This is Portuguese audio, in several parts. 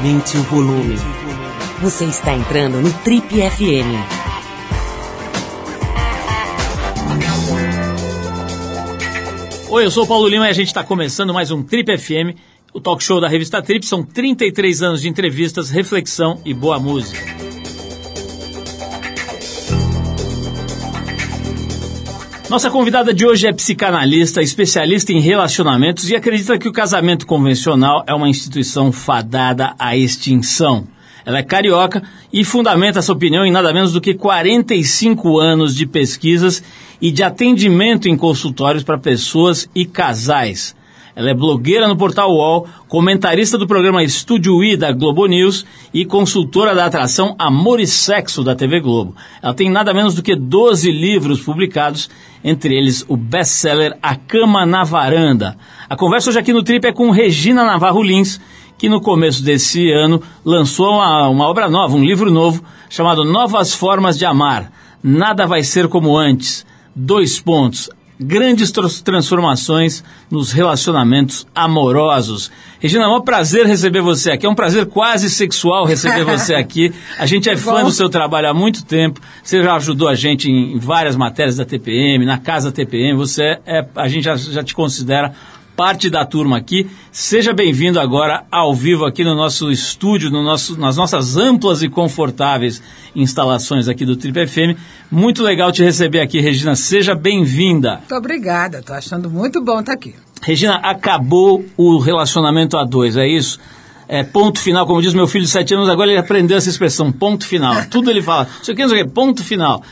Aumente o volume. Você está entrando no Trip FM. Oi, eu sou o Paulo Lima e a gente está começando mais um Trip FM, o talk show da revista Trip. São 33 anos de entrevistas, reflexão e boa música. Nossa convidada de hoje é psicanalista, especialista em relacionamentos e acredita que o casamento convencional é uma instituição fadada à extinção. Ela é carioca e fundamenta essa opinião em nada menos do que 45 anos de pesquisas e de atendimento em consultórios para pessoas e casais. Ela é blogueira no portal UOL, comentarista do programa Estúdio I da Globo News e consultora da atração Amor e Sexo da TV Globo. Ela tem nada menos do que 12 livros publicados, entre eles o best-seller A Cama na Varanda. A conversa hoje aqui no Trip é com Regina Navarro Lins, que no começo desse ano lançou uma, uma obra nova, um livro novo, chamado Novas Formas de Amar. Nada vai ser como antes. Dois pontos grandes transformações nos relacionamentos amorosos. Regina, é um prazer receber você aqui. É um prazer quase sexual receber você aqui. A gente é fã do seu trabalho há muito tempo. Você já ajudou a gente em várias matérias da TPM, na casa TPM. Você é, a gente já, já te considera parte da turma aqui. Seja bem-vindo agora ao vivo aqui no nosso estúdio, no nosso, nas nossas amplas e confortáveis instalações aqui do Trip FM. Muito legal te receber aqui, Regina. Seja bem-vinda. Muito obrigada, estou achando muito bom estar aqui. Regina, acabou o relacionamento a dois, é isso? É, ponto final, como diz meu filho de sete anos, agora ele aprendeu essa expressão, ponto final. Tudo ele fala, isso aqui, isso aqui, ponto final.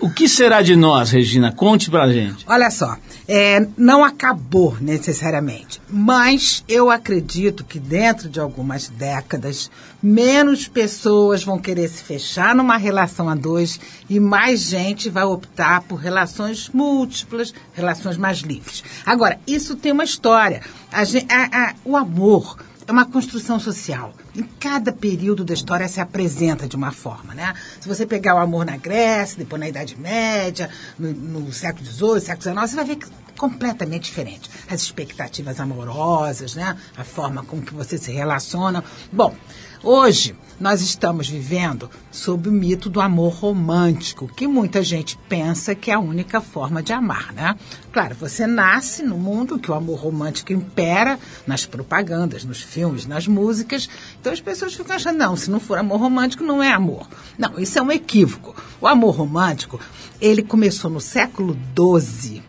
O que será de nós, Regina? Conte pra gente. Olha só, é, não acabou necessariamente, mas eu acredito que dentro de algumas décadas, menos pessoas vão querer se fechar numa relação a dois e mais gente vai optar por relações múltiplas, relações mais livres. Agora, isso tem uma história. A, a, a, o amor é uma construção social. Em cada período da história se apresenta de uma forma, né? Se você pegar o amor na Grécia, depois na Idade Média, no, no século XVIII, século XIX, você vai ver que é completamente diferente. As expectativas amorosas, né? A forma com que você se relaciona. Bom, Hoje, nós estamos vivendo sob o mito do amor romântico, que muita gente pensa que é a única forma de amar, né? Claro, você nasce no mundo que o amor romântico impera nas propagandas, nos filmes, nas músicas. Então as pessoas ficam achando, não, se não for amor romântico, não é amor. Não, isso é um equívoco. O amor romântico, ele começou no século XII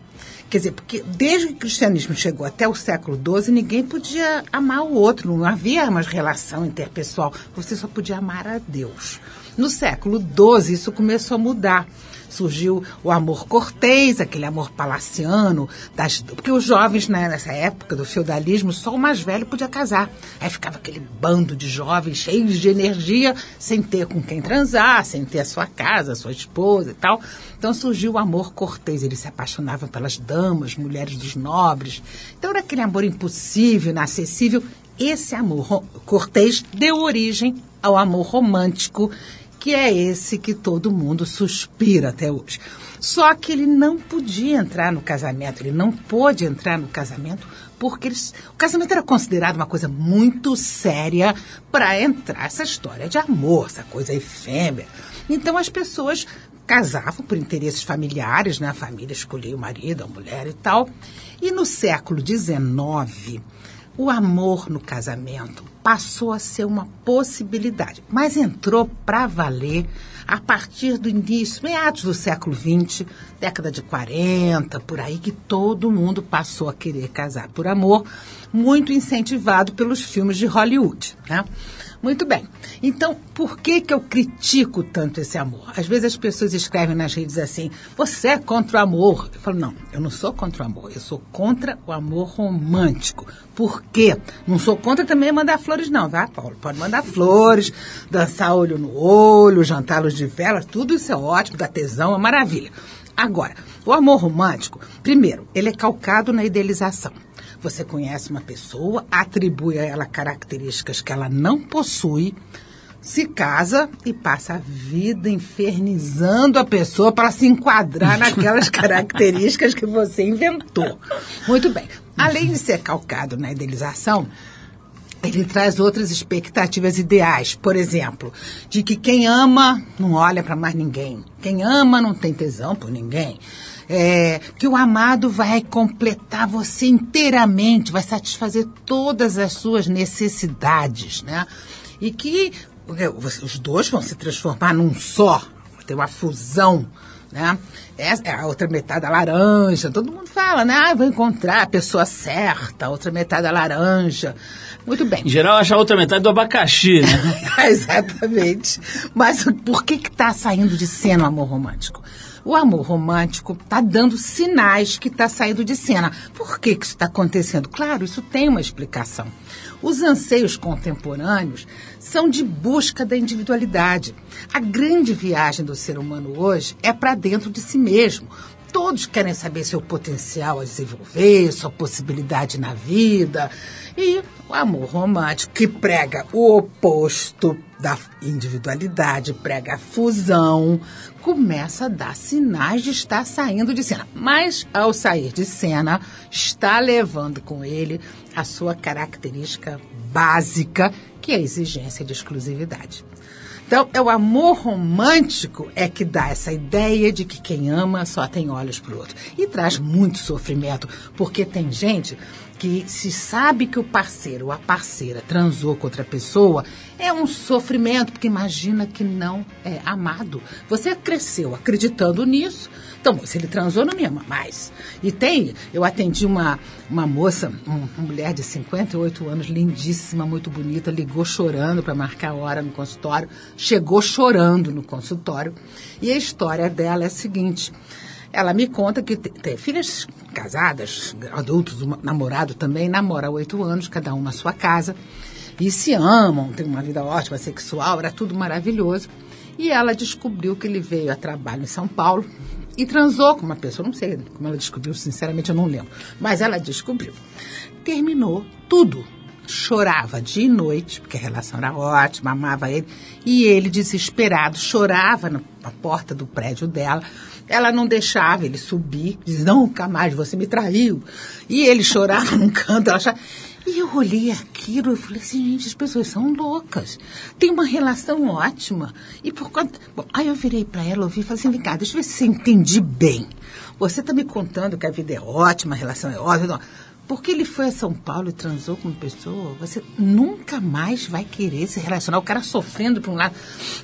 Quer dizer, porque desde que o cristianismo chegou até o século XII, ninguém podia amar o outro, não havia uma relação interpessoal, você só podia amar a Deus. No século XII, isso começou a mudar surgiu o amor cortês, aquele amor palaciano, das, porque os jovens né, nessa época do feudalismo, só o mais velho podia casar. Aí ficava aquele bando de jovens cheios de energia, sem ter com quem transar, sem ter a sua casa, a sua esposa e tal. Então surgiu o amor cortês, eles se apaixonavam pelas damas, mulheres dos nobres. Então era aquele amor impossível, inacessível. Esse amor cortês deu origem ao amor romântico que é esse que todo mundo suspira até hoje. Só que ele não podia entrar no casamento, ele não pôde entrar no casamento porque eles, o casamento era considerado uma coisa muito séria para entrar essa história de amor, essa coisa efêmera. Então as pessoas casavam por interesses familiares, né? A família escolhia o marido, a mulher e tal. E no século XIX, o amor no casamento passou a ser uma possibilidade, mas entrou para valer a partir do início, meados do século XX, década de 40, por aí, que todo mundo passou a querer casar por amor, muito incentivado pelos filmes de Hollywood. Né? Muito bem. Então, por que, que eu critico tanto esse amor? Às vezes as pessoas escrevem nas redes assim: você é contra o amor. Eu falo: não, eu não sou contra o amor, eu sou contra o amor romântico. Por quê? Não sou contra também mandar flores, não, tá, Paulo? Pode mandar flores, dançar olho no olho, jantar luz de vela, tudo isso é ótimo, dá tesão, é maravilha. Agora, o amor romântico, primeiro, ele é calcado na idealização. Você conhece uma pessoa, atribui a ela características que ela não possui, se casa e passa a vida infernizando a pessoa para se enquadrar naquelas características que você inventou. Muito bem. Além de ser calcado na idealização, ele traz outras expectativas ideais, por exemplo, de que quem ama não olha para mais ninguém, quem ama não tem tesão por ninguém, é, que o amado vai completar você inteiramente, vai satisfazer todas as suas necessidades, né? E que os dois vão se transformar num só, ter uma fusão, né? É a outra metade da laranja, todo mundo fala, né? Ah, vou encontrar a pessoa certa, a outra metade da laranja. Muito bem. Em geral, acha a outra metade do abacaxi, né? Exatamente. Mas por que que tá saindo de cena o amor romântico? O amor romântico está dando sinais que está saindo de cena. Por que, que isso está acontecendo? Claro, isso tem uma explicação. Os anseios contemporâneos são de busca da individualidade. A grande viagem do ser humano hoje é para dentro de si mesmo. Todos querem saber seu potencial a desenvolver, sua possibilidade na vida. E o amor romântico, que prega o oposto da individualidade, prega a fusão, começa a dar sinais de estar saindo de cena. Mas, ao sair de cena, está levando com ele a sua característica básica, que é a exigência de exclusividade. Então, é o amor romântico é que dá essa ideia de que quem ama só tem olhos para o outro. E traz muito sofrimento, porque tem gente que se sabe que o parceiro ou a parceira transou com outra pessoa, é um sofrimento, porque imagina que não é amado. Você cresceu acreditando nisso, então se ele transou, não me ama mais. E tem, eu atendi uma, uma moça, uma mulher de 58 anos, lindíssima, muito bonita, ligou chorando para marcar a hora no consultório, chegou chorando no consultório, e a história dela é a seguinte. Ela me conta que tem filhas casadas, adultos, um namorado também, namora há oito anos, cada um na sua casa, e se amam, tem uma vida ótima, sexual, era tudo maravilhoso. E ela descobriu que ele veio a trabalho em São Paulo e transou com uma pessoa, não sei como ela descobriu, sinceramente eu não lembro, mas ela descobriu. Terminou tudo. Chorava dia e noite, porque a relação era ótima, amava ele, e ele, desesperado, chorava na porta do prédio dela, ela não deixava ele subir, diz, nunca mais, você me traiu. E ele chorava num canto, ela achava... E eu olhei aquilo e falei assim, gente, as pessoas são loucas. Tem uma relação ótima. E por conta... Bom, aí eu virei para ela, ouvi e falei assim, vem cá, deixa eu ver se você entendi bem. Você está me contando que a vida é ótima, a relação é ótima. Porque ele foi a São Paulo e transou com uma pessoa, você nunca mais vai querer se relacionar. O cara sofrendo por um lado.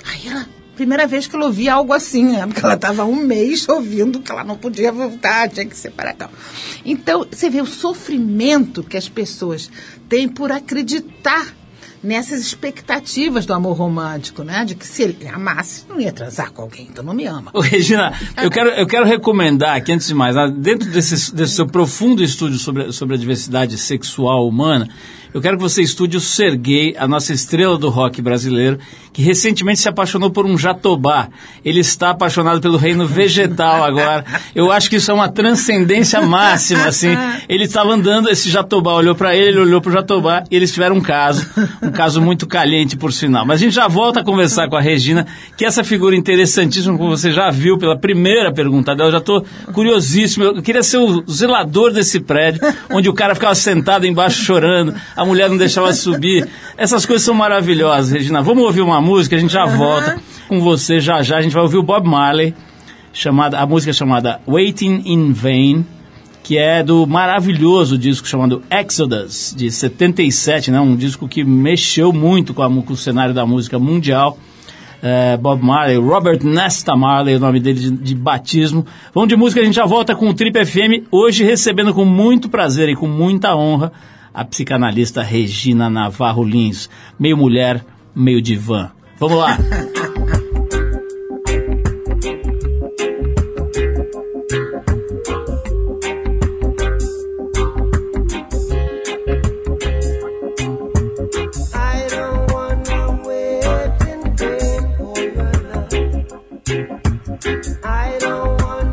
Aí ela primeira vez que ela ouvia algo assim, né? Porque ela estava um mês ouvindo que ela não podia voltar, tinha que separar tal. Então, você vê o sofrimento que as pessoas têm por acreditar nessas expectativas do amor romântico, né? De que se ele amasse, não ia transar com alguém, então não me ama. Ô, Regina, eu quero, eu quero recomendar aqui, antes de mais, dentro desse, desse seu profundo estudo sobre, sobre a diversidade sexual humana, eu quero que você estude o Serguei, a nossa estrela do rock brasileiro, que recentemente se apaixonou por um jatobá. Ele está apaixonado pelo reino vegetal agora. Eu acho que isso é uma transcendência máxima, assim. Ele estava andando, esse jatobá olhou para ele, ele olhou para o jatobá e eles tiveram um caso, um caso muito caliente por sinal. Mas a gente já volta a conversar com a Regina, que essa figura interessantíssima, como você já viu pela primeira pergunta dela, eu já estou curiosíssimo. Eu queria ser o zelador desse prédio, onde o cara ficava sentado embaixo chorando, a mulher não deixava subir. Essas coisas são maravilhosas, Regina. Vamos ouvir uma música, a gente já volta com você já já. A gente vai ouvir o Bob Marley, chamada, a música chamada Waiting in Vain, que é do maravilhoso disco chamado Exodus, de 77, né? um disco que mexeu muito com, a, com o cenário da música mundial. É, Bob Marley, Robert Nesta Marley, o nome dele de, de, batismo. Vamos de música, a gente já volta com o Trip FM, hoje recebendo com muito prazer e com muita honra a psicanalista Regina Navarro Lins. Meio mulher, meio divã. Vamos lá! I don't want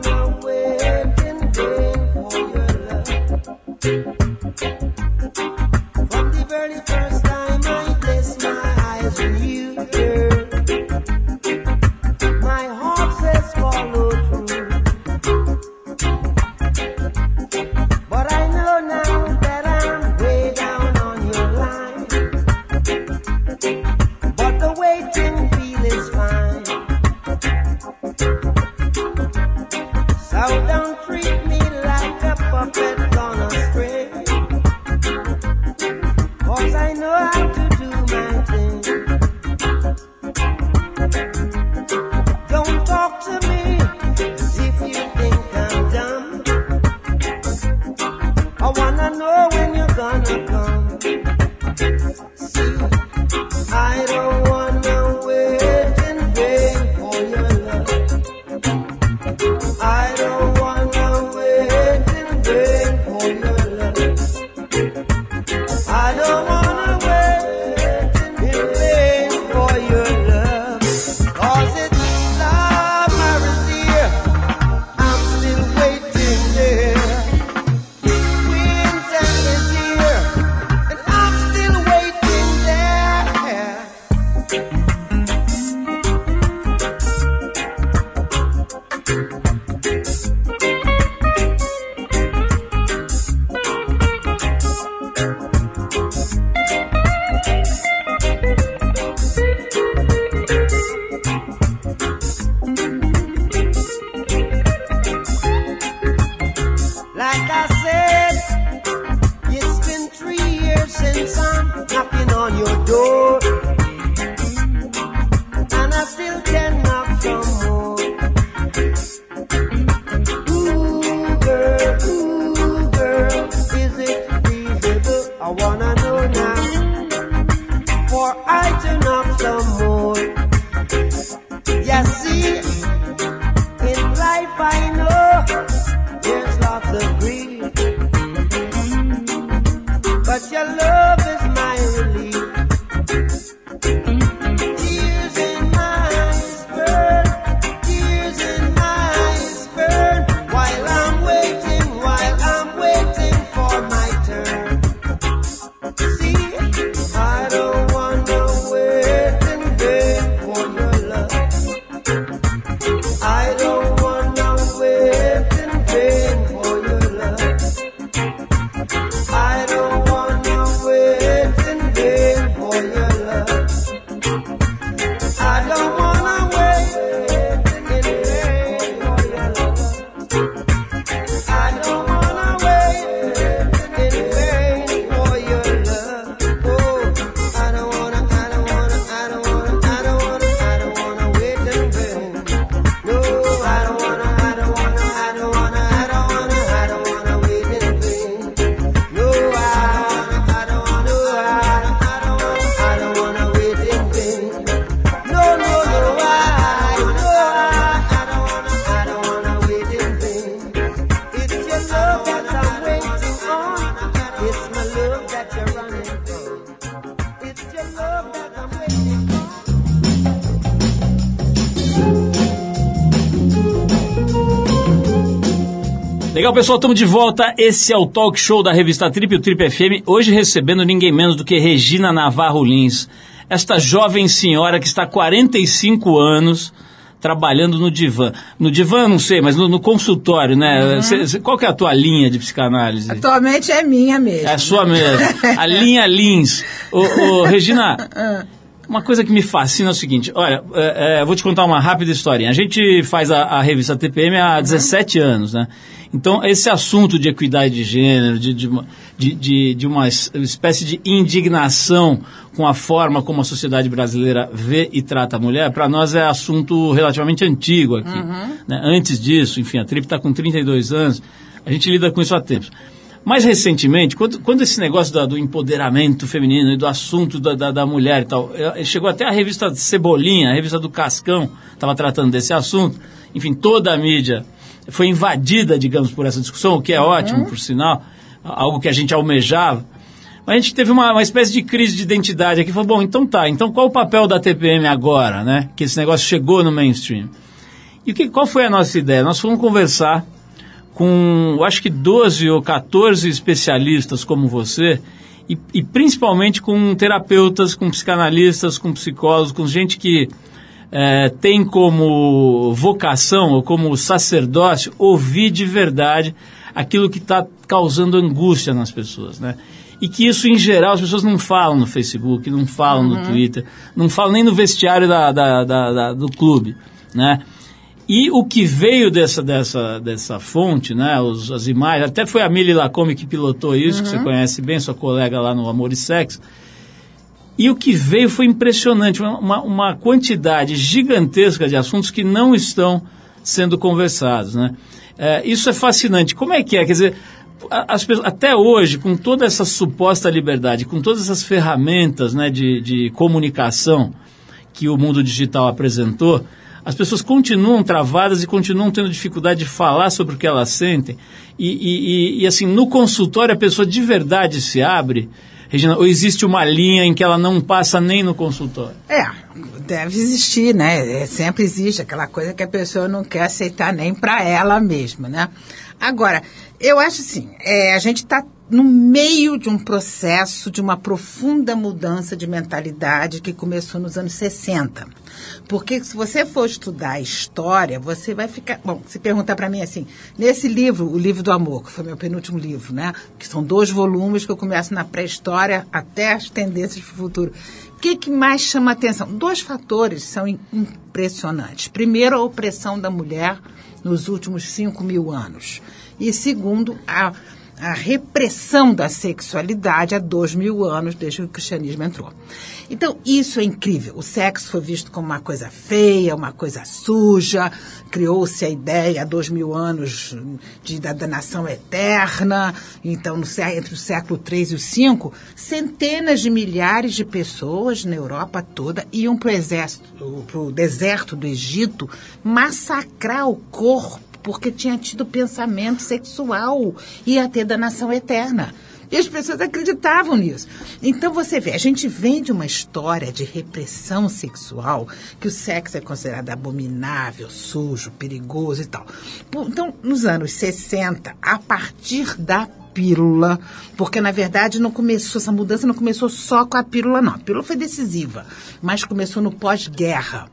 Legal, pessoal, estamos de volta. Esse é o talk show da revista Trip, o Trip FM. Hoje recebendo ninguém menos do que Regina Navarro Lins, esta jovem senhora que está há 45 anos trabalhando no divã. No divã, não sei, mas no, no consultório, né? Uhum. Cê, cê, qual que é a tua linha de psicanálise? Atualmente é minha mesmo. É a sua mesmo. a linha Lins. Ô, ô Regina, ah. uma coisa que me fascina é o seguinte, olha, é, é, vou te contar uma rápida historinha. A gente faz a, a revista TPM há 17 uhum. anos, né? Então, esse assunto de equidade de gênero, de, de, de, de, uma espécie de indignação com a forma como a sociedade brasileira vê e trata a mulher, para nós é assunto relativamente antigo aqui. Uhum. Né? Antes disso, enfim, a Trip está com 32 anos, a gente lida com isso há tempos. Mais recentemente, quando, quando esse negócio da, do empoderamento feminino e do assunto da, da, da, mulher e tal, eh, chegou até a revista Cebolinha, a revista do Cascão, estava tratando desse assunto, enfim, toda a mídia foi invadida, digamos, por essa discussão, o que é uhum. ótimo, por sinal, algo que a gente almejava. Mas a gente teve uma, uma espécie de crise de identidade aqui. Falou, bom, então tá, então qual o papel da TPM agora, né? Que esse negócio chegou no mainstream. E o que, qual foi a nossa ideia? Nós fomos conversar com, acho que 12 ou 14 especialistas como você, e, e principalmente com terapeutas, com psicanalistas, com psicólogos, com gente que é, tem como vocação ou como sacerdócio ouvir de verdade aquilo que está causando angústia nas pessoas, né? E que isso, em geral, as pessoas não falam no Facebook, não falam uhum. no Twitter, não falam nem no vestiário da, da, da, do clube, né? E o que veio dessa, dessa, dessa fonte, né, os, as imagens, até foi a Milly Lacombe que pilotou isso, uhum. que você uhum. conhece bem, sua colega lá no Amor e Sexo, e o que veio foi impressionante, uma, uma quantidade gigantesca de assuntos que não estão sendo conversados. Né? É, isso é fascinante. Como é que é? Quer dizer, as, até hoje, com toda essa suposta liberdade, com todas essas ferramentas né, de, de comunicação que o mundo digital apresentou, as pessoas continuam travadas e continuam tendo dificuldade de falar sobre o que elas sentem. E, e, e, e assim, no consultório a pessoa de verdade se abre Regina, ou existe uma linha em que ela não passa nem no consultório? É, deve existir, né? É, sempre existe aquela coisa que a pessoa não quer aceitar nem para ela mesma, né? Agora, eu acho assim, é, a gente está no meio de um processo de uma profunda mudança de mentalidade que começou nos anos 60. Porque se você for estudar história, você vai ficar. Bom, se perguntar para mim assim, nesse livro, o livro do amor, que foi meu penúltimo livro, né? Que são dois volumes que eu começo na pré-história até as tendências para o futuro. O que, que mais chama atenção? Dois fatores são impressionantes. Primeiro, a opressão da mulher nos últimos 5 mil anos. E segundo, a a repressão da sexualidade há dois mil anos, desde que o cristianismo entrou. Então, isso é incrível. O sexo foi visto como uma coisa feia, uma coisa suja, criou-se a ideia há dois mil anos de, da, da nação eterna. Então, no, entre o século III e o V, centenas de milhares de pessoas na Europa toda iam para o deserto do Egito massacrar o corpo porque tinha tido pensamento sexual, ia ter da nação eterna. E as pessoas acreditavam nisso. Então você vê, a gente vem de uma história de repressão sexual, que o sexo é considerado abominável, sujo, perigoso e tal. Então, nos anos 60, a partir da pílula, porque na verdade não começou, essa mudança não começou só com a pílula, não. A pílula foi decisiva, mas começou no pós-guerra,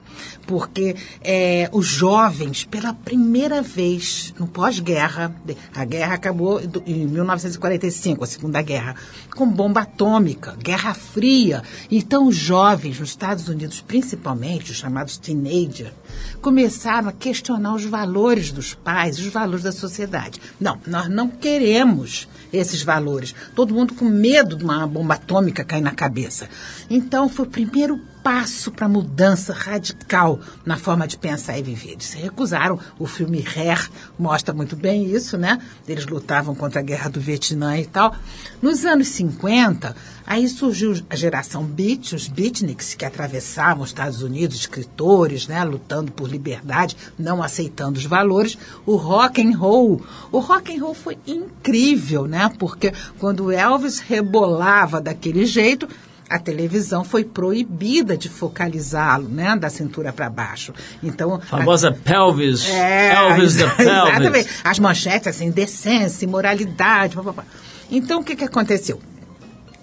porque é, os jovens, pela primeira vez no pós-guerra, a guerra acabou em 1945, a Segunda Guerra, com bomba atômica, Guerra Fria. Então os jovens nos Estados Unidos, principalmente os chamados teenagers, começaram a questionar os valores dos pais, os valores da sociedade. Não, nós não queremos esses valores. Todo mundo com medo de uma bomba atômica cair na cabeça. Então, foi o primeiro passo para mudança radical na forma de pensar e viver. Eles se recusaram. O filme Hair mostra muito bem isso, né? Eles lutavam contra a guerra do Vietnã e tal. Nos anos 50, aí surgiu a geração Beat, os beatniks que atravessavam os Estados Unidos, escritores, né? Lutando por liberdade, não aceitando os valores. O rock and roll. O rock and roll foi incrível, né? Porque quando Elvis rebolava daquele jeito, a televisão foi proibida de focalizá-lo, né, da cintura para baixo. Então, a famosa a, pelvis, é, Elvis da pelvis. Exatamente. As manchetes assim, decência, imoralidade, blá, Então, o que que aconteceu?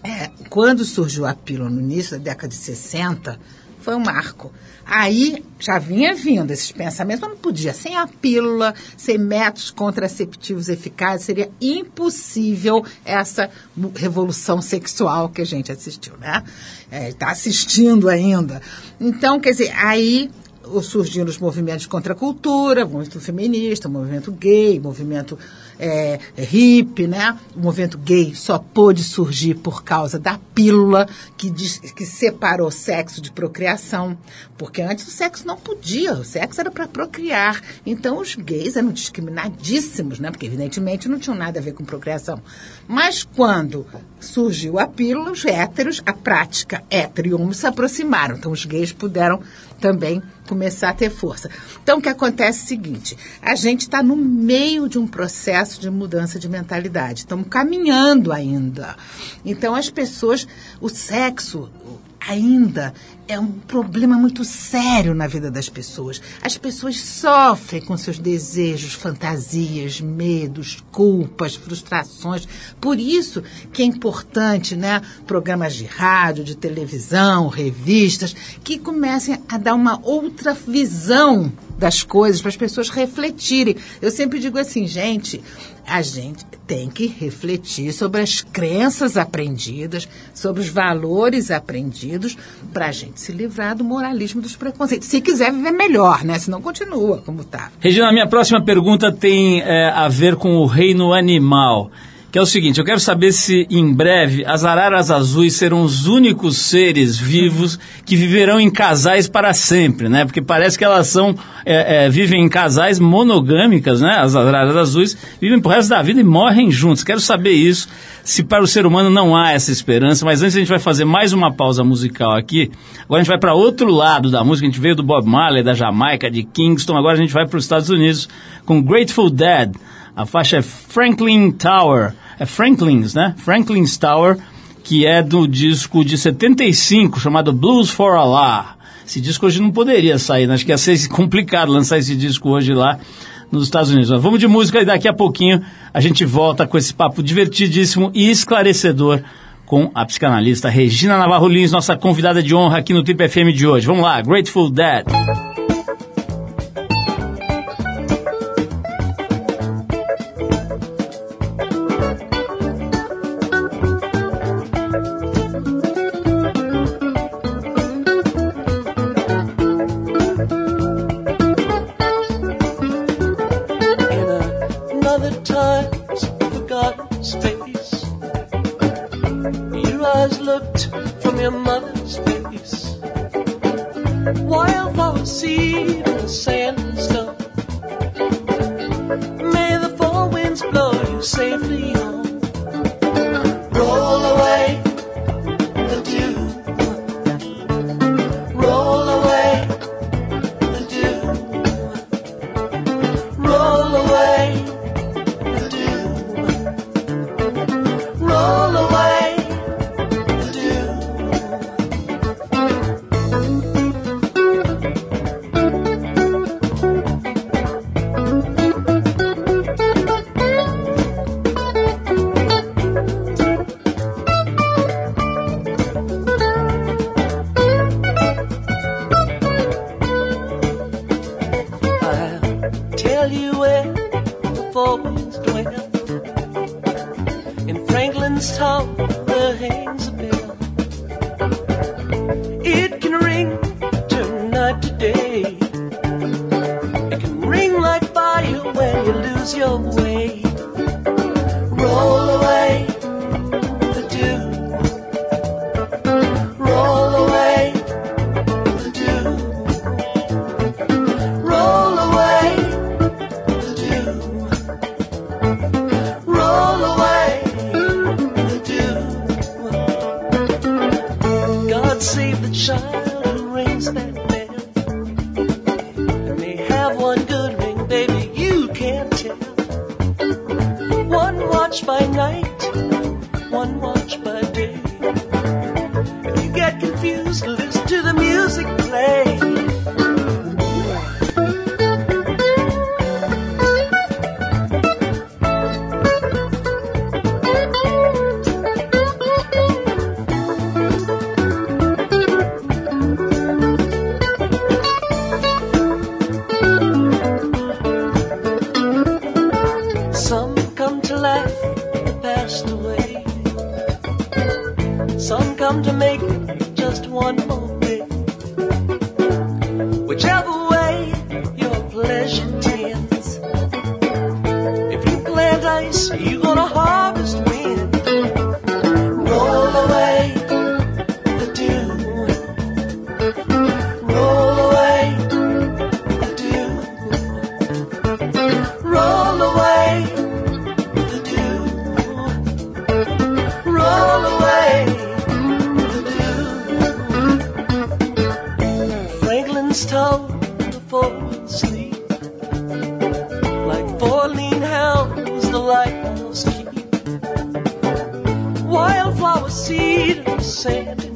É, quando surgiu a pílula no início da década de 60, foi um marco. Aí já vinha vindo esses pensamentos, mas não podia. Sem a pílula, sem métodos contraceptivos eficazes, seria impossível essa revolução sexual que a gente assistiu, né? Está é, assistindo ainda. Então, quer dizer, aí surgiram os movimentos contra a cultura, movimento feminista, movimento gay, movimento é, hippie, né? O movimento gay só pôde surgir por causa da pílula que, diz, que separou sexo de procriação, porque antes o sexo não podia, o sexo era para procriar. Então os gays eram discriminadíssimos, né? Porque evidentemente não tinham nada a ver com procriação. Mas quando surgiu a pílula, os héteros, a prática hétero e homo se aproximaram. Então os gays puderam também começar a ter força. Então, o que acontece é o seguinte: a gente está no meio de um processo de mudança de mentalidade, estamos caminhando ainda. Então, as pessoas, o sexo, ainda é um problema muito sério na vida das pessoas. As pessoas sofrem com seus desejos, fantasias, medos, culpas, frustrações. Por isso que é importante, né, programas de rádio, de televisão, revistas, que comecem a dar uma outra visão das coisas para as pessoas refletirem. Eu sempre digo assim, gente, a gente tem que refletir sobre as crenças aprendidas, sobre os valores aprendidos, para a gente se livrar do moralismo dos preconceitos. Se quiser viver melhor, né? Senão continua como está. Regina, a minha próxima pergunta tem é, a ver com o reino animal que é o seguinte: eu quero saber se em breve as araras azuis serão os únicos seres vivos que viverão em casais para sempre, né? Porque parece que elas são é, é, vivem em casais monogâmicas, né? As araras azuis vivem pro resto da vida e morrem juntos. Quero saber isso. Se para o ser humano não há essa esperança, mas antes a gente vai fazer mais uma pausa musical aqui. Agora a gente vai para outro lado da música. A gente veio do Bob Marley, da Jamaica, de Kingston. Agora a gente vai para os Estados Unidos com Grateful Dead. A faixa é Franklin Tower é Franklin's, né? Franklin's Tower, que é do disco de 75, chamado Blues for Allah. Esse disco hoje não poderia sair, né? acho que ia ser complicado lançar esse disco hoje lá nos Estados Unidos. Mas vamos de música e daqui a pouquinho a gente volta com esse papo divertidíssimo e esclarecedor com a psicanalista Regina Navarro Lins, nossa convidada de honra aqui no Trip FM de hoje. Vamos lá, Grateful Dead. away. Roll Franklin's told the four would sleep like four lean hounds the lighthouse keep. Wildflower seed of sand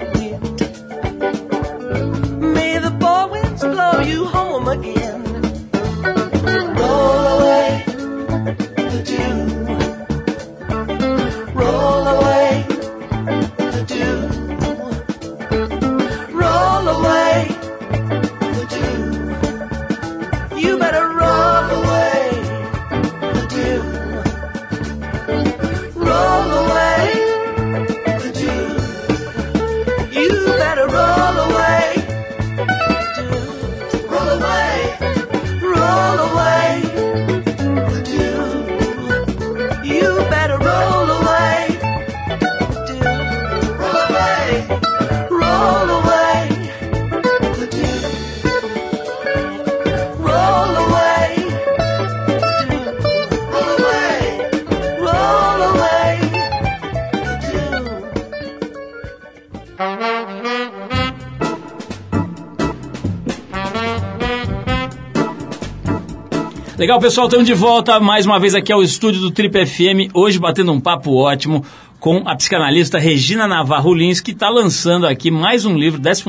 Legal, pessoal, estamos de volta mais uma vez aqui ao estúdio do Trip FM, hoje batendo um papo ótimo com a psicanalista Regina Navarro Lins, que está lançando aqui mais um livro, 12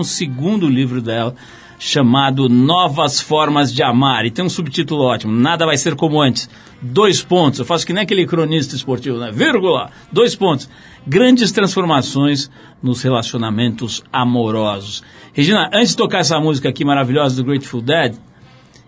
livro dela, chamado Novas Formas de Amar. E tem um subtítulo ótimo, Nada Vai Ser Como Antes. Dois pontos, eu faço que nem aquele cronista esportivo, né? Vírgula, dois pontos. Grandes transformações nos relacionamentos amorosos. Regina, antes de tocar essa música aqui maravilhosa do Grateful Dead,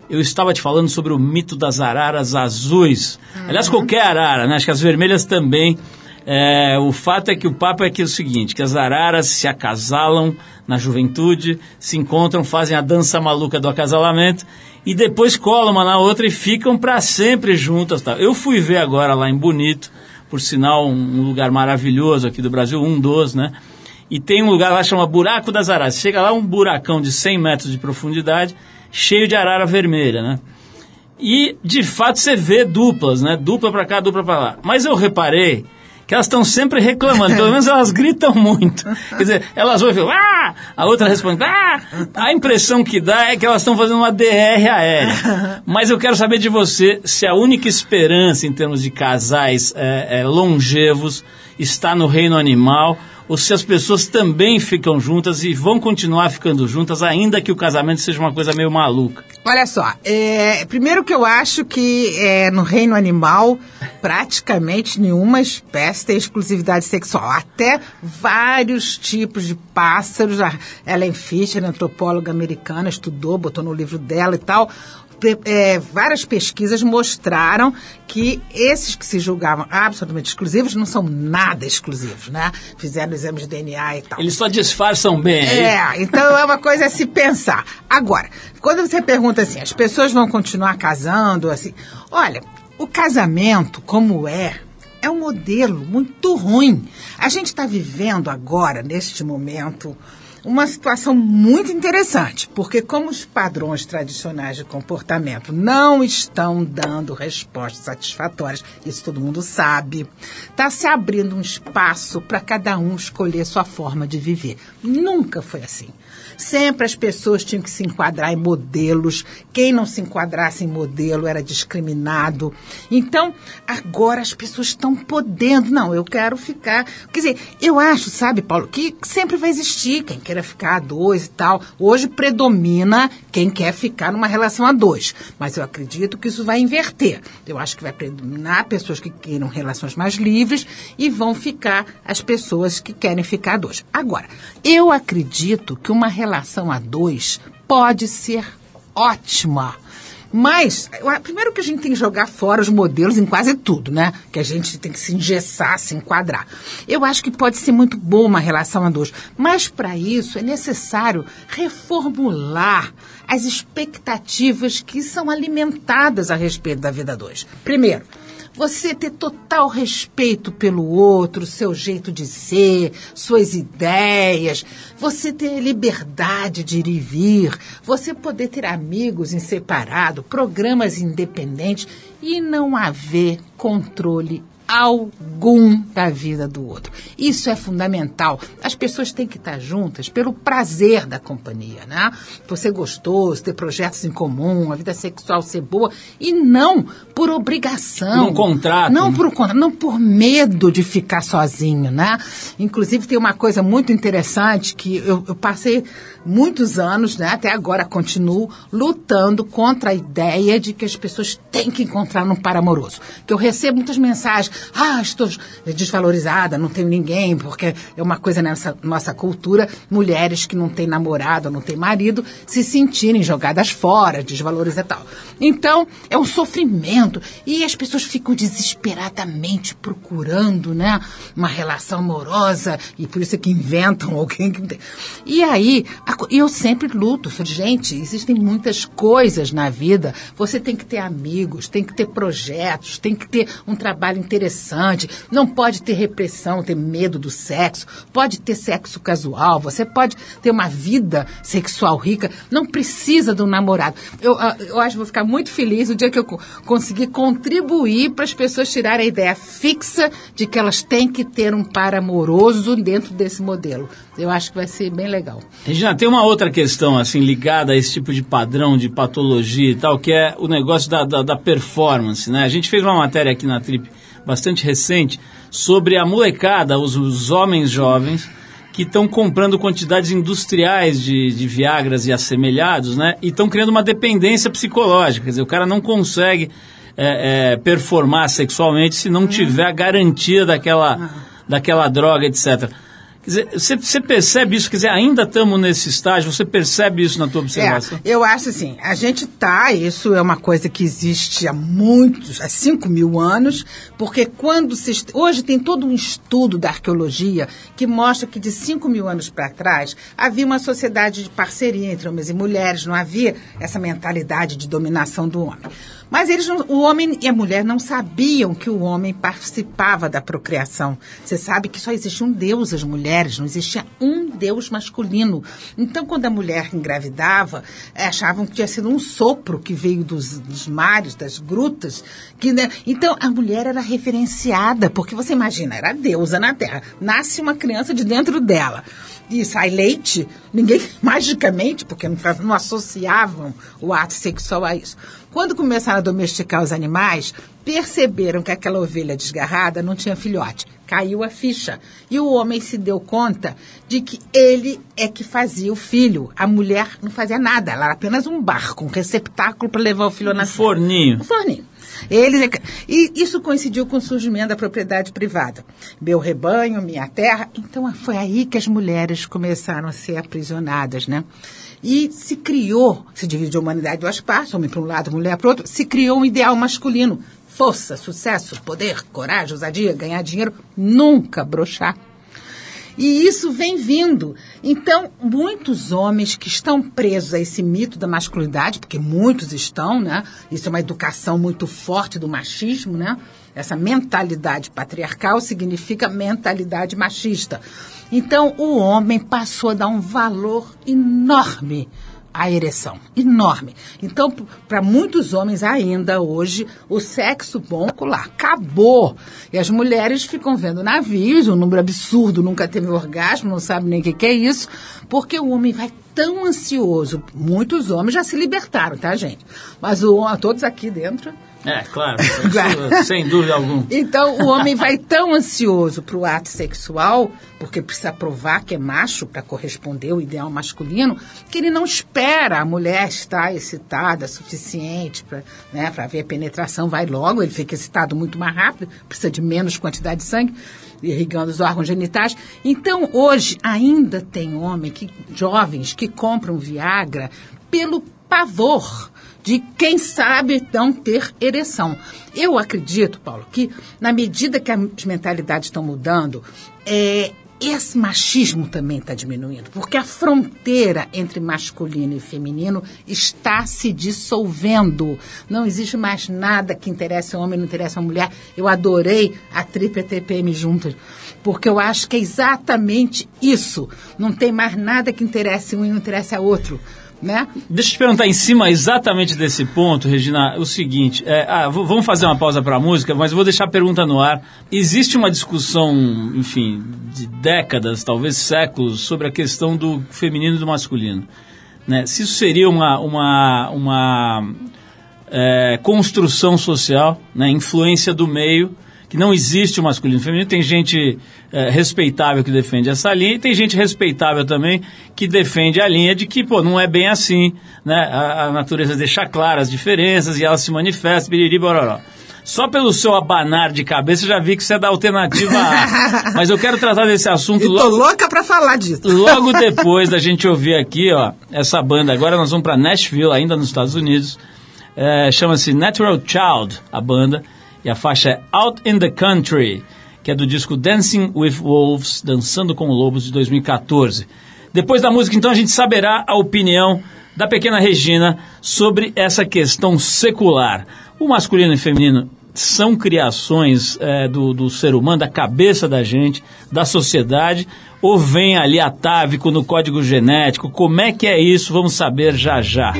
eu estava te falando sobre o mito das araras azuis. Aliás, qualquer arara, né? Acho que as vermelhas também. É, o fato é que o papo é que é o seguinte, que as araras se acasalam na juventude, se encontram, fazem a dança maluca do acasalamento e depois colam uma na outra e ficam para sempre juntas. Tá? Eu fui ver agora lá em Bonito, por sinal um, um lugar maravilhoso aqui do Brasil, um dos, né? E tem um lugar lá que chama Buraco das Araras. Chega lá um buracão de 100 metros de profundidade, cheio de arara vermelha, né? E, de fato, você vê duplas, né? Dupla pra cá, dupla pra lá. Mas eu reparei que elas estão sempre reclamando, pelo menos elas gritam muito. Quer dizer, elas vão e falam, ah! A outra responde, ah! A impressão que dá é que elas estão fazendo uma DR aérea. Mas eu quero saber de você se a única esperança em termos de casais é, é, longevos está no reino animal ou se as pessoas também ficam juntas e vão continuar ficando juntas, ainda que o casamento seja uma coisa meio maluca. Olha só, é, primeiro que eu acho que é, no reino animal praticamente nenhuma espécie tem exclusividade sexual. Até vários tipos de pássaros. A Ellen Fisher, antropóloga americana, estudou, botou no livro dela e tal é, várias pesquisas mostraram que esses que se julgavam absolutamente exclusivos não são nada exclusivos, né? Fizeram exames de DNA e tal. Eles só disfarçam bem. é? É, então é uma coisa a se pensar. Agora, quando você pergunta assim, as pessoas vão continuar casando, assim, olha, o casamento, como é, é um modelo muito ruim. A gente está vivendo agora, neste momento, uma situação muito interessante, porque como os padrões tradicionais de comportamento não estão dando respostas satisfatórias, isso todo mundo sabe, está se abrindo um espaço para cada um escolher sua forma de viver. Nunca foi assim. Sempre as pessoas tinham que se enquadrar em modelos. Quem não se enquadrasse em modelo era discriminado. Então, agora as pessoas estão podendo. Não, eu quero ficar. Quer dizer, eu acho, sabe, Paulo, que sempre vai existir quem queira ficar a dois e tal. Hoje predomina quem quer ficar numa relação a dois. Mas eu acredito que isso vai inverter. Eu acho que vai predominar pessoas que queiram relações mais livres e vão ficar as pessoas que querem ficar a dois. Agora, eu acredito que uma relação a dois pode ser ótima. Mas, primeiro que a gente tem que jogar fora os modelos em quase tudo, né? Que a gente tem que se engessar, se enquadrar. Eu acho que pode ser muito boa uma relação a dois. Mas, para isso, é necessário reformular as expectativas que são alimentadas a respeito da vida a dois. Primeiro, você ter total respeito pelo outro, seu jeito de ser, suas ideias, você ter liberdade de ir e vir, você poder ter amigos em separado, programas independentes e não haver controle algum da vida do outro. Isso é fundamental. As pessoas têm que estar juntas pelo prazer da companhia, né? Por ser gostoso, ter projetos em comum, a vida sexual ser boa e não por obrigação. Por um contrato, Não né? por contrato, não por medo de ficar sozinho, né? Inclusive tem uma coisa muito interessante que eu, eu passei muitos anos, né? Até agora continuo lutando contra a ideia de que as pessoas têm que encontrar um par amoroso. Que eu recebo muitas mensagens, ah, estou desvalorizada, não tenho ninguém, porque é uma coisa nessa nossa cultura, mulheres que não têm namorado, não têm marido, se sentirem jogadas fora, desvalorizadas e tal. Então, é um sofrimento. E as pessoas ficam desesperadamente procurando, né? Uma relação amorosa, e por isso é que inventam alguém que. E aí, a co- eu sempre luto. Gente, existem muitas coisas na vida. Você tem que ter amigos, tem que ter projetos, tem que ter um trabalho interessante. Não pode ter repressão, ter medo do sexo. Pode ter sexo casual. Você pode ter uma vida sexual rica. Não precisa de um namorado. Eu, ah, eu acho que vou ficar muito feliz o dia que eu co- conseguir contribuir para as pessoas tirarem a ideia fixa de que elas têm que ter um par amoroso dentro desse modelo. Eu acho que vai ser bem legal. Regina, tem uma outra questão, assim, ligada a esse tipo de padrão de patologia e tal, que é o negócio da, da, da performance, né? A gente fez uma matéria aqui na Trip bastante recente sobre a molecada, os, os homens jovens, que estão comprando quantidades industriais de, de Viagras e assemelhados, né? E estão criando uma dependência psicológica. Quer dizer, o cara não consegue é, é, performar sexualmente se não tiver a garantia daquela, daquela droga, etc. Quer dizer, você, você percebe isso? Quer dizer, ainda estamos nesse estágio? Você percebe isso na tua observação? É, eu acho assim, a gente tá, isso é uma coisa que existe há muitos, há 5 mil anos, porque quando se. Hoje tem todo um estudo da arqueologia que mostra que de 5 mil anos para trás havia uma sociedade de parceria entre homens e mulheres, não havia essa mentalidade de dominação do homem. Mas eles o homem e a mulher não sabiam que o homem participava da procriação. Você sabe que só existiam deusas mulheres mulheres, não existia um deus masculino. Então, quando a mulher engravidava, eh, achavam que tinha sido um sopro que veio dos, dos mares, das grutas. Que, né? Então, a mulher era referenciada, porque você imagina, era deusa na Terra. Nasce uma criança de dentro dela e sai leite, ninguém, magicamente, porque não, não associavam o ato sexual a isso. Quando começaram a domesticar os animais, perceberam que aquela ovelha desgarrada não tinha filhote. Caiu a ficha. E o homem se deu conta de que ele é que fazia o filho. A mulher não fazia nada. Ela era apenas um barco, um receptáculo para levar o filho a Um forninho. Um forninho. Eles, e isso coincidiu com o surgimento da propriedade privada. Meu rebanho, minha terra. Então foi aí que as mulheres começaram a ser aprisionadas, né? E se criou, se dividiu a humanidade em duas partes, homem para um lado, mulher para o outro, se criou um ideal masculino. Força, sucesso, poder, coragem, ousadia, ganhar dinheiro, nunca brochar. E isso vem vindo. Então, muitos homens que estão presos a esse mito da masculinidade, porque muitos estão, né? Isso é uma educação muito forte do machismo, né? Essa mentalidade patriarcal significa mentalidade machista. Então, o homem passou a dar um valor enorme à ereção. Enorme. Então, para muitos homens ainda hoje, o sexo bom lá acabou. E as mulheres ficam vendo navios, um número absurdo, nunca teve orgasmo, não sabe nem o que, que é isso, porque o homem vai tão ansioso. Muitos homens já se libertaram, tá, gente? Mas o, todos aqui dentro É, claro. sem dúvida alguma. então, o homem vai tão ansioso para o ato sexual, porque precisa provar que é macho para corresponder ao ideal masculino, que ele não espera a mulher estar excitada suficiente para né, pra ver a penetração, vai logo, ele fica excitado muito mais rápido, precisa de menos quantidade de sangue, irrigando os órgãos genitais. Então, hoje, ainda tem homem, que, jovens, que compram Viagra pelo pavor de quem sabe não ter ereção. Eu acredito, Paulo, que na medida que as mentalidades estão mudando, é, esse machismo também está diminuindo, porque a fronteira entre masculino e feminino está se dissolvendo. Não existe mais nada que interesse o homem, não interessa a mulher. Eu adorei a tripla TPM juntas, porque eu acho que é exatamente isso. Não tem mais nada que interesse um e não interessa a outro. Né? Deixa eu te perguntar em cima exatamente desse ponto, Regina, o seguinte. é, ah, vamos fazer uma pausa para a música, mas vou deixar a pergunta no ar. Existe uma discussão, enfim, de décadas, talvez séculos, sobre a questão do feminino e do masculino. Né? Se isso seria uma, uma, uma é, construção social, né? influência do meio, que não existe o masculino e o feminino. Tem gente é, respeitável que defende essa linha e tem gente respeitável também que defende a linha de que, pô, não é bem assim, né? A, a natureza deixa claras as diferenças e ela se manifesta, biriri, bororó. Só pelo seu abanar de cabeça, eu já vi que você é da alternativa A. Mas eu quero tratar desse assunto E tô logo, louca para falar disso. logo depois da gente ouvir aqui, ó, essa banda. Agora nós vamos para Nashville, ainda nos Estados Unidos. É, Chama-se Natural Child, a banda. E a faixa é Out in the Country, que é do disco Dancing with Wolves, Dançando com Lobos, de 2014. Depois da música, então, a gente saberá a opinião da pequena Regina sobre essa questão secular. O masculino e feminino são criações é, do, do ser humano, da cabeça da gente, da sociedade, ou vem ali atávico no código genético? Como é que é isso? Vamos saber já já.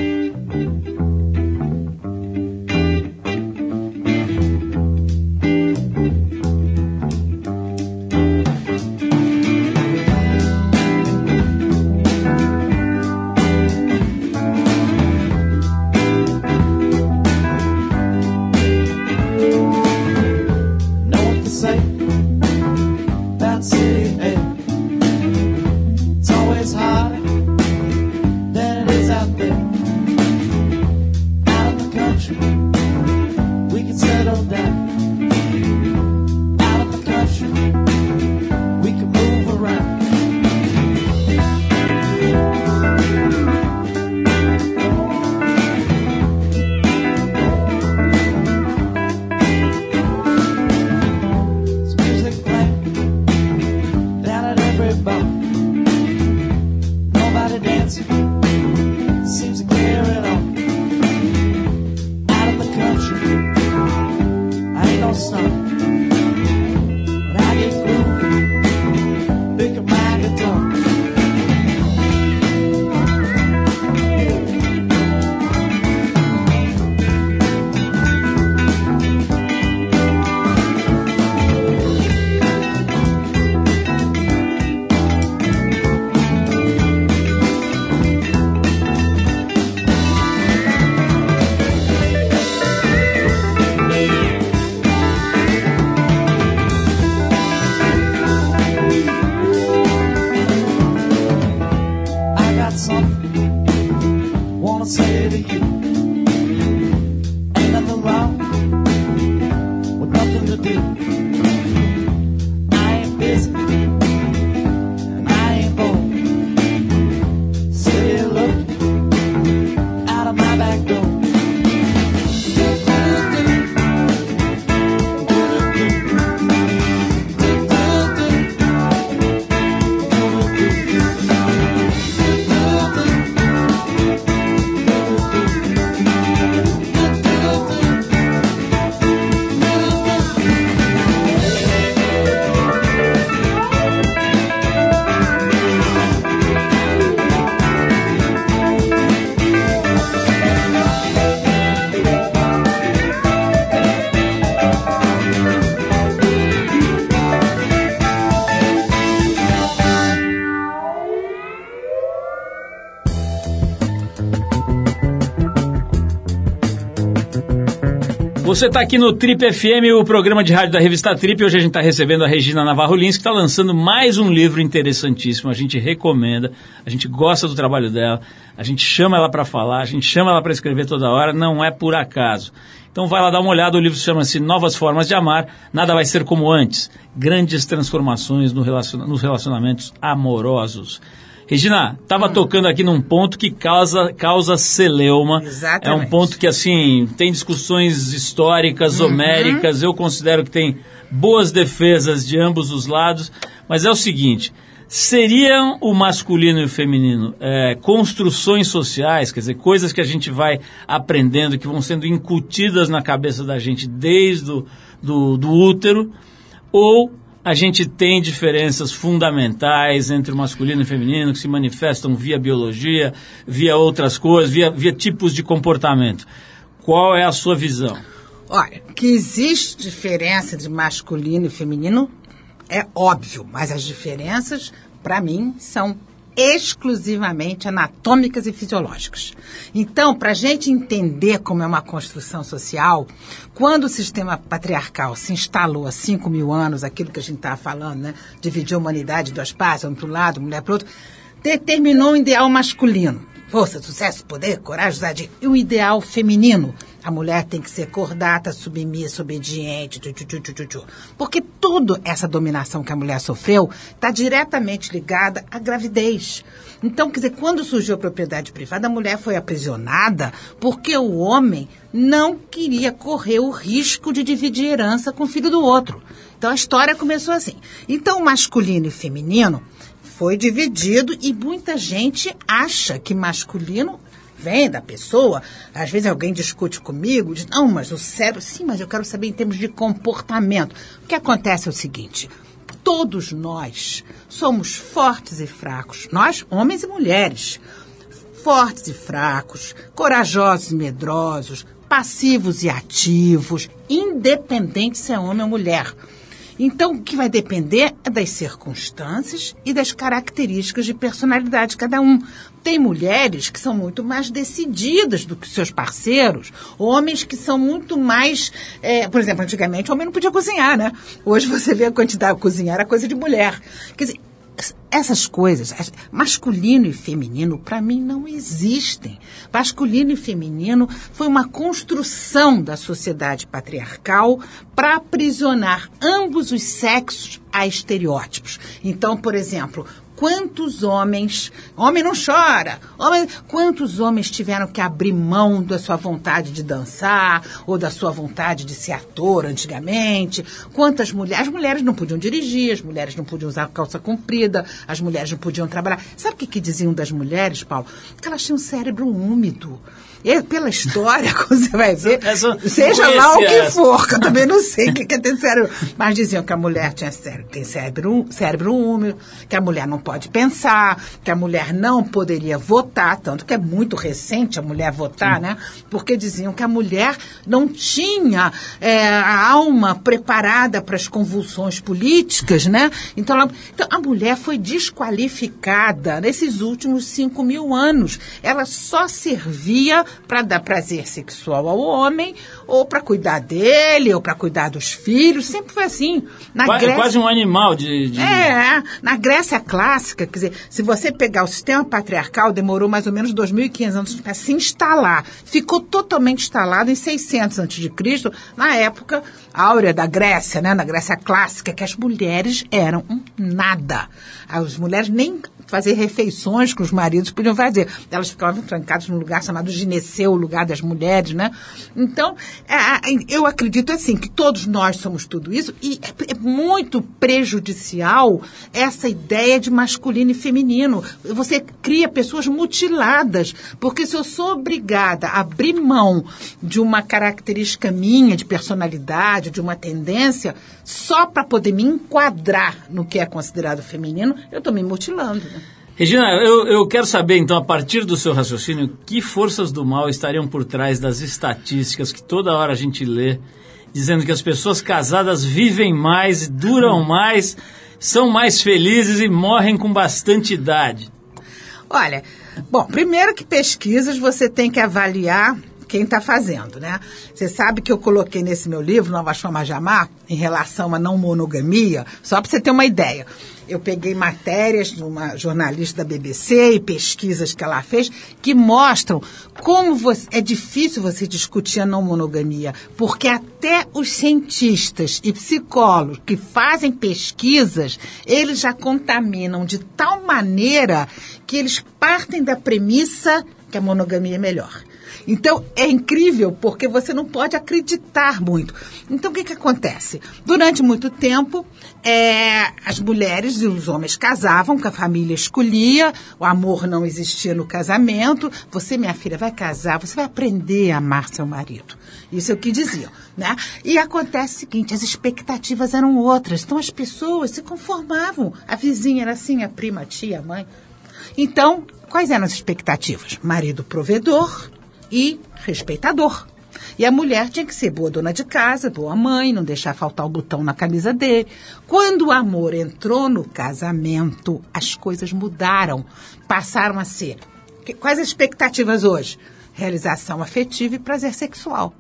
Você está aqui no Trip FM, o programa de rádio da revista Trip. Hoje a gente está recebendo a Regina Navarro Lins, que está lançando mais um livro interessantíssimo. A gente recomenda, a gente gosta do trabalho dela, a gente chama ela para falar, a gente chama ela para escrever toda hora, não é por acaso. Então vai lá dar uma olhada, o livro chama-se Novas Formas de Amar, Nada Vai Ser Como Antes. Grandes transformações no nos relacionamentos amorosos. Regina, estava tocando aqui num ponto que causa, causa celeuma. Exatamente. É um ponto que, assim, tem discussões históricas, homéricas. Eu considero que tem boas defesas de ambos os lados. Mas é o seguinte: seriam o masculino e o feminino é, construções sociais, quer dizer, coisas que a gente vai aprendendo, que vão sendo incutidas na cabeça da gente desde o do, do útero, ou a gente tem diferenças fundamentais entre o masculino e o feminino que se manifestam via biologia, via outras coisas, via, via tipos de comportamento. Qual é a sua visão? Olha, que existe diferença entre masculino e feminino é óbvio, mas as diferenças, para mim, são exclusivamente anatômicas e fisiológicas. Então, para a gente entender como é uma construção social, quando o sistema patriarcal se instalou há 5 mil anos, aquilo que a gente estava falando, né? Dividir a humanidade em duas partes, um para um lado, mulher para o outro, determinou um ideal masculino. Força, sucesso, poder, coragem, ousadia. E o ideal feminino. A mulher tem que ser cordata, submissa, obediente, porque toda essa dominação que a mulher sofreu está diretamente ligada à gravidez. Então, quer dizer, quando surgiu a propriedade privada, a mulher foi aprisionada porque o homem não queria correr o risco de dividir herança com o filho do outro. Então, a história começou assim. Então, masculino e feminino foi dividido e muita gente acha que masculino vem da pessoa. Às vezes alguém discute comigo, diz, não, mas o cérebro, sim, mas eu quero saber em termos de comportamento. O que acontece é o seguinte. Todos nós somos fortes e fracos, nós, homens e mulheres, fortes e fracos, corajosos e medrosos, passivos e ativos, independente se é homem ou mulher. Então, o que vai depender é das circunstâncias e das características de personalidade de cada um. Tem mulheres que são muito mais decididas do que seus parceiros, homens que são muito mais. é, por exemplo, antigamente o homem não podia cozinhar, né? Hoje você vê a quantidade de cozinhar era coisa de mulher. Quer dizer, essas coisas, as- masculino e feminino, para mim não existem. Masculino e feminino foi uma construção da sociedade patriarcal para aprisionar ambos os sexos a estereótipos. Então, por exemplo, quantos homens, homem não chora, homem, quantos homens tiveram que abrir mão da sua vontade de dançar ou da sua vontade de ser ator antigamente? Quantas mulheres, as mulheres não podiam dirigir, as mulheres não podiam usar calça comprida, as mulheres não podiam trabalhar. Sabe o que, que diziam das mulheres, Paulo? Que elas tinham um cérebro úmido. E pela história, como você vai ver, Essa- seja lá o que for, que eu também não sei o que que é ter cérebro. Mas diziam que a mulher tinha cérebro, tem cérebro, cérebro úmido, que a mulher não pode pensar, que a mulher não poderia votar, tanto que é muito recente a mulher votar, né? Porque diziam que a mulher não tinha é, a alma preparada para as convulsões políticas, né? Então, ela- então, a mulher foi desqualificada nesses últimos 5 mil anos. Ela só servia para dar prazer sexual ao homem, ou para cuidar dele, ou para cuidar dos filhos. Sempre foi assim. Na Qua- É Grécia, quase um animal de. de- é, na Grécia clássica, quer dizer, se você pegar o sistema patriarcal, demorou mais ou menos 2.500 anos para se instalar. Ficou totalmente instalado em 600 a.C., na época áurea da Grécia, né, na Grécia clássica, que as mulheres eram um nada. As mulheres nem fazer refeições que os maridos podiam fazer. Elas ficavam trancadas num lugar chamado gineceu, o lugar das mulheres, né? Então, é, eu acredito assim, que todos nós somos tudo isso e é, é muito prejudicial essa ideia de masculino e feminino. Você cria pessoas mutiladas, porque se eu sou obrigada a abrir mão de uma característica minha, de personalidade, de uma tendência, só para poder me enquadrar no que é considerado feminino, eu estou me mutilando. né? Regina, eu, eu quero saber, então, a partir do seu raciocínio, que forças do mal estariam por trás das estatísticas que toda hora a gente lê, dizendo que as pessoas casadas vivem mais, duram mais, são mais felizes e morrem com bastante idade. Olha, bom, primeiro que pesquisas você tem que avaliar quem está fazendo, né? Você sabe que eu coloquei nesse meu livro, Novas Formas de Amar, em relação à não monogamia, só para você ter uma ideia. Eu peguei matérias de uma jornalista da BBC e pesquisas que ela fez que mostram como você- é difícil você discutir a não monogamia, porque até os cientistas e psicólogos que fazem pesquisas, eles já contaminam de tal maneira que eles partem da premissa que a monogamia é melhor. Então, é incrível porque você não pode acreditar muito. Então, o que, que acontece? Durante muito tempo, é, as mulheres e os homens casavam, que a família escolhia, o amor não existia no casamento. Você, minha filha, vai casar, você vai aprender a amar seu marido. Isso é o que diziam, né? E acontece o seguinte, as expectativas eram outras. Então, as pessoas se conformavam. A vizinha era assim, a prima, a tia, a mãe. Então, quais eram as expectativas? Marido provedor e respeitador. E a mulher tinha que ser boa dona de casa, boa mãe, não deixar faltar o botão na camisa dele. Quando o amor entrou no casamento, as coisas mudaram, passaram a ser. Quais as expectativas hoje? Realização afetiva e prazer sexual.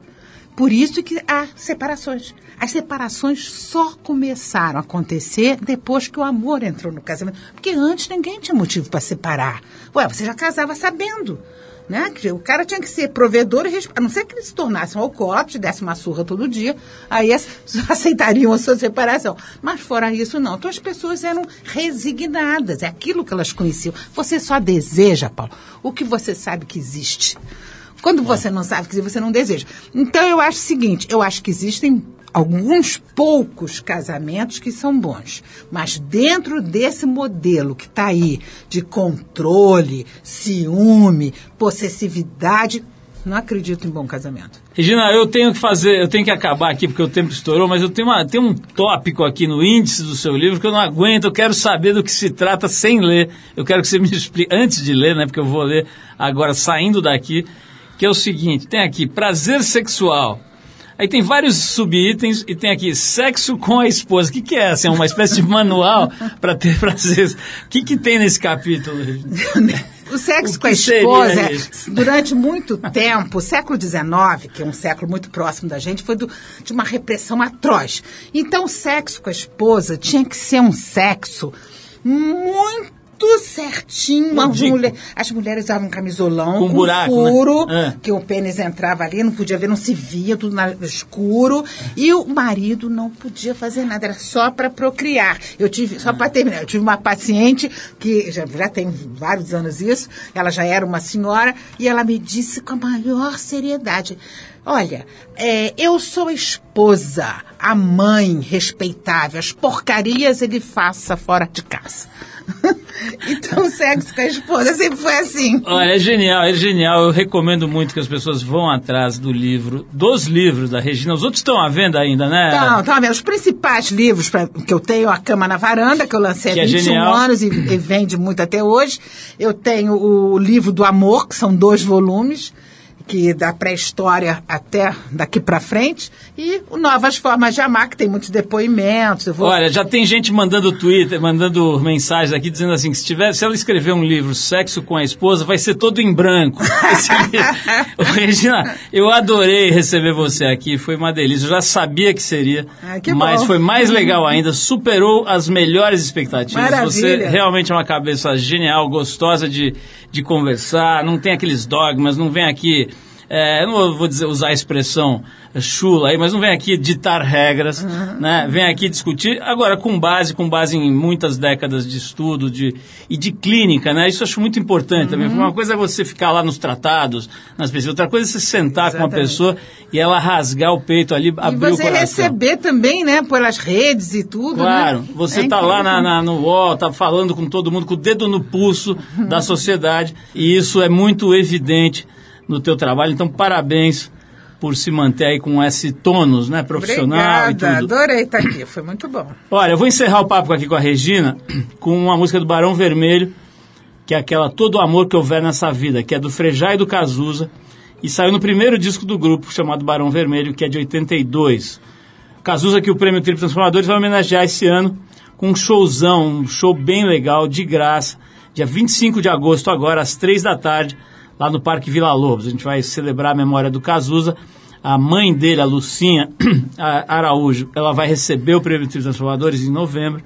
Por isso que há separações. As separações só começaram a acontecer depois que o amor entrou no casamento. Porque antes ninguém tinha motivo para separar. Ué, você já casava sabendo. Né? Que o cara tinha que ser provedor e A não ser que ele se tornasse um alcoólatra, desse uma surra todo dia, aí aceitariam a sua separação. Mas fora isso, não. Então as pessoas eram resignadas. É aquilo que elas conheciam. Você só deseja, Paulo, o que você sabe que existe. Quando você não sabe que você não deseja. Então eu acho o seguinte, eu acho que existem alguns poucos casamentos que são bons, mas dentro desse modelo que está aí de controle, ciúme, possessividade, não acredito em bom casamento. Regina, eu tenho que fazer, eu tenho que acabar aqui porque o tempo estourou, mas eu tenho, uma, tenho um tópico aqui no índice do seu livro que eu não aguento, eu quero saber do que se trata sem ler. Eu quero que você me explique, antes de ler, né, porque eu vou ler agora saindo daqui, que é o seguinte, tem aqui prazer sexual. Aí tem vários subitens e tem aqui sexo com a esposa. O que, que é? Assim, é uma espécie de manual para ter prazer. O que, que tem nesse capítulo? O sexo O com a esposa, é, durante muito tempo, o século XIX, que é um século muito próximo da gente, foi do- de uma repressão atroz. Então, o sexo com a esposa tinha que ser um sexo muito certinho. As, mulher- as mulheres usavam um camisolão Com com, buraco, né? furo, É. que o pênis entrava ali, não podia ver, não se via, tudo na- escuro. E o marido não podia fazer nada, era só para procriar. Eu tive, só para terminar, eu tive uma paciente que já, já tem vários anos isso, ela já era uma senhora, e ela me disse com a maior seriedade. Olha, é, eu sou a esposa, a mãe respeitável, as porcarias ele faça fora de casa. então, sexo com a esposa sempre foi assim. Olha, é genial, é genial. Eu recomendo muito que as pessoas vão atrás do livro, dos livros da Regina. Os outros estão à venda ainda, né? Então, tá vendo? Os principais livros pra- que eu tenho, A Cama na Varanda, que eu lancei há Que é 21 genial. anos e, e vende muito até hoje. Eu tenho o livro do amor, que são dois volumes, que da pré-história até daqui pra frente. E Novas Formas de Amar, que tem muitos depoimentos. Vou... Olha, já tem gente mandando Twitter, mandando mensagens aqui dizendo assim, que se, tiver, se ela escrever um livro, Sexo com a Esposa, vai ser todo em branco. Regina, eu adorei receber você aqui, foi uma delícia. Eu já sabia que seria, Ah, que mas bom. foi mais legal ainda, superou as melhores expectativas. Você Maravilha. realmente é uma cabeça genial, gostosa de, de conversar, não tem aqueles dogmas, não vem aqui... é, eu não vou dizer, usar a expressão chula aí, mas não vem aqui ditar regras, né? Vem aqui discutir, agora com base, com base em muitas décadas de estudo de, e de clínica, né? Isso eu acho muito importante também. Uma coisa é você ficar lá nos tratados, nas pesquisas, outra coisa é você sentar com uma Exatamente. pessoa e ela rasgar o peito ali, E abrir o você coração. receber também, né? Pelas redes e tudo, Claro, né? você É tá lá na, incrível. na- no UOL, tá falando com todo mundo, com o dedo no pulso da sociedade, e isso é muito evidente no teu trabalho. Então, parabéns por se manter aí com esse tônus, né, profissional Obrigada, e tudo. adorei estar aqui, foi muito bom. Olha, eu vou encerrar o papo aqui com a Regina com uma música do Barão Vermelho, que é aquela Todo o Amor que Houver Nessa Vida, que é do Frejá e do Cazuza, e saiu no primeiro disco do grupo, chamado Barão Vermelho, que é de 82. Cazuza, que o Prêmio Trip Transformadores vai homenagear esse ano com um showzão, um show bem legal, de graça, dia 25 de agosto, agora, às três da tarde, lá no Parque Vila Lobos. A gente vai celebrar a memória do Cazuza. A mãe dele, a Lucinha a Araújo, ela vai receber o Prêmio Trio Transformadores em novembro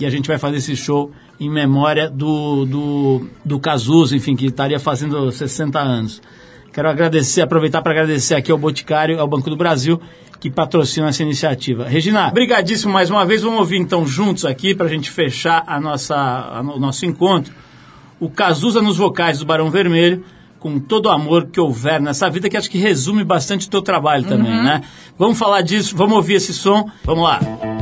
e a gente vai fazer esse show em memória do, do, do Cazuza, enfim, que estaria fazendo 60 anos. Quero agradecer, aproveitar para agradecer aqui ao Boticário, ao Banco do Brasil, que patrocina essa iniciativa. Regina, brigadíssimo mais uma vez. Vamos ouvir então juntos aqui para a gente fechar a nossa, a, o nosso encontro. O Cazuza nos vocais do Barão Vermelho, com todo o amor que houver nessa vida, que acho que resume bastante o teu trabalho também, né? Vamos falar disso, vamos ouvir esse som. Vamos lá.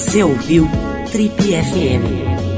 Você ouviu Trip FM.